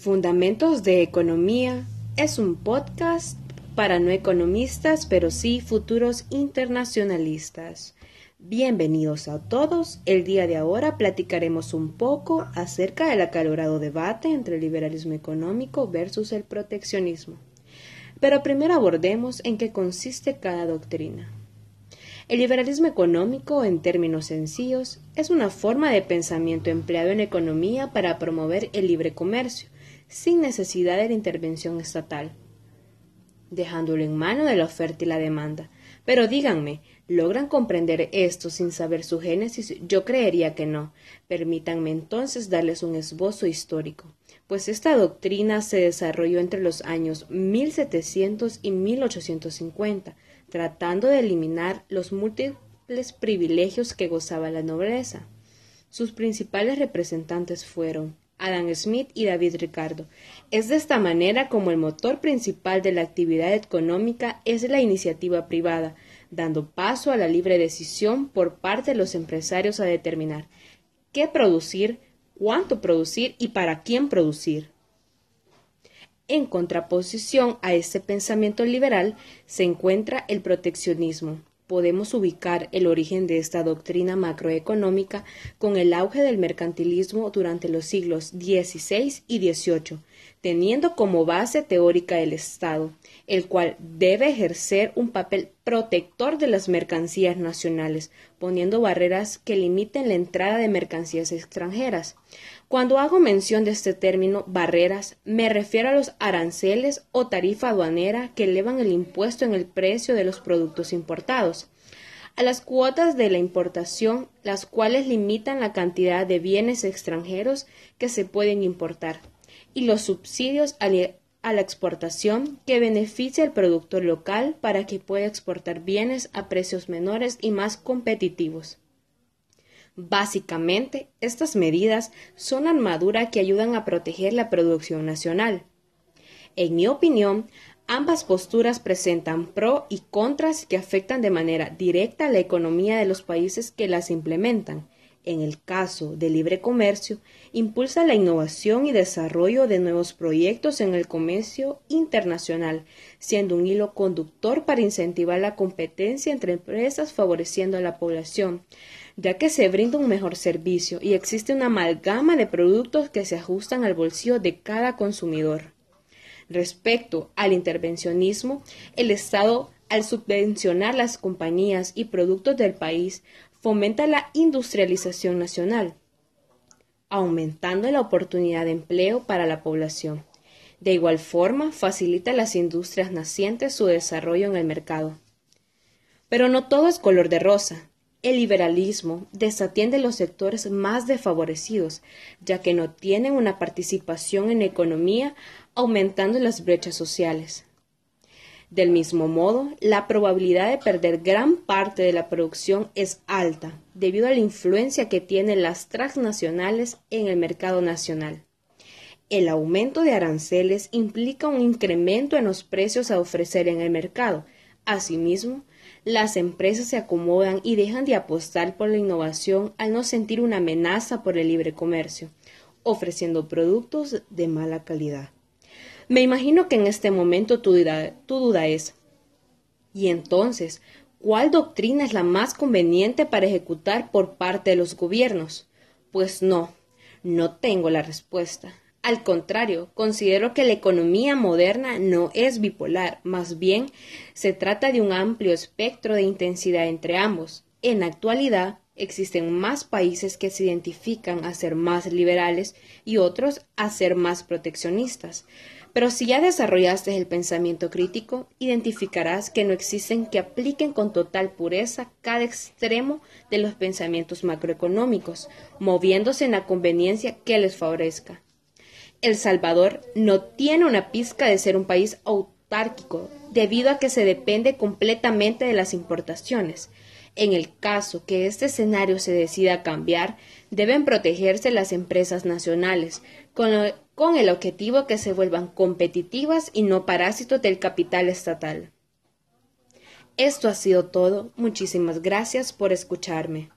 Fundamentos de Economía es un podcast para no economistas, pero sí futuros internacionalistas. Bienvenidos a todos. El día de ahora platicaremos un poco acerca del acalorado debate entre el liberalismo económico versus el proteccionismo. Pero primero abordemos en qué consiste cada doctrina. El liberalismo económico, en términos sencillos, es una forma de pensamiento empleado en economía para promover el libre comercio, sin necesidad de la intervención estatal, dejándolo en mano de la oferta y la demanda. Pero díganme, ¿logran comprender esto sin saber su génesis? Yo creería que no. Permítanme entonces darles un esbozo histórico, pues esta doctrina se desarrolló entre los años 1700 y 1850, tratando de eliminar los múltiples privilegios que gozaba la nobleza. Sus principales representantes fueron Adam Smith y David Ricardo. Es de esta manera como el motor principal de la actividad económica es la iniciativa privada, dando paso a la libre decisión por parte de los empresarios a determinar qué producir, cuánto producir y para quién producir. En contraposición a este pensamiento liberal se encuentra el proteccionismo. Podemos ubicar el origen de esta doctrina macroeconómica con el auge del mercantilismo durante los siglos XVI y XVIII, teniendo como base teórica el Estado, el cual debe ejercer un papel protector de las mercancías nacionales, poniendo barreras que limiten la entrada de mercancías extranjeras. Cuando hago mención de este término barreras, me refiero a los aranceles o tarifa aduanera que elevan el impuesto en el precio de los productos importados, a las cuotas de la importación, las cuales limitan la cantidad de bienes extranjeros que se pueden importar, y los subsidios a la exportación que beneficia al productor local para que pueda exportar bienes a precios menores y más competitivos. Básicamente, estas medidas son armadura que ayudan a proteger la producción nacional. En mi opinión, ambas posturas presentan pro y contras que afectan de manera directa a la economía de los países que las implementan. En el caso del libre comercio, impulsa la innovación y desarrollo de nuevos proyectos en el comercio internacional, siendo un hilo conductor para incentivar la competencia entre empresas favoreciendo a la población, ya que se brinda un mejor servicio y existe una amalgama de productos que se ajustan al bolsillo de cada consumidor. Respecto al intervencionismo, el Estado, al subvencionar las compañías y productos del país, fomenta la industrialización nacional, aumentando la oportunidad de empleo para la población. De igual forma, facilita a las industrias nacientes su desarrollo en el mercado. Pero no todo es color de rosa. El liberalismo desatiende los sectores más desfavorecidos, ya que no tienen una participación en la economía, aumentando las brechas sociales. Del mismo modo, la probabilidad de perder gran parte de la producción es alta, debido a la influencia que tienen las transnacionales en el mercado nacional. El aumento de aranceles implica un incremento en los precios a ofrecer en el mercado. Asimismo, las empresas se acomodan y dejan de apostar por la innovación al no sentir una amenaza por el libre comercio, ofreciendo productos de mala calidad. Me imagino que en este momento tu duda, es, ¿y entonces cuál doctrina es la más conveniente para ejecutar por parte de los gobiernos? Pues no, no tengo la respuesta. Al contrario, considero que la economía moderna no es bipolar, más bien se trata de un amplio espectro de intensidad entre ambos. En la actualidad, existen más países que se identifican a ser más liberales y otros a ser más proteccionistas. Pero si ya desarrollaste el pensamiento crítico, identificarás que no existen que apliquen con total pureza cada extremo de los pensamientos macroeconómicos, moviéndose en la conveniencia que les favorezca. El Salvador no tiene una pizca de ser un país autárquico, debido a que se depende completamente de las importaciones. En el caso que este escenario se decida cambiar, deben protegerse las empresas nacionales, con, con el objetivo que se vuelvan competitivas y no parásitos del capital estatal. Esto ha sido todo. Muchísimas gracias por escucharme.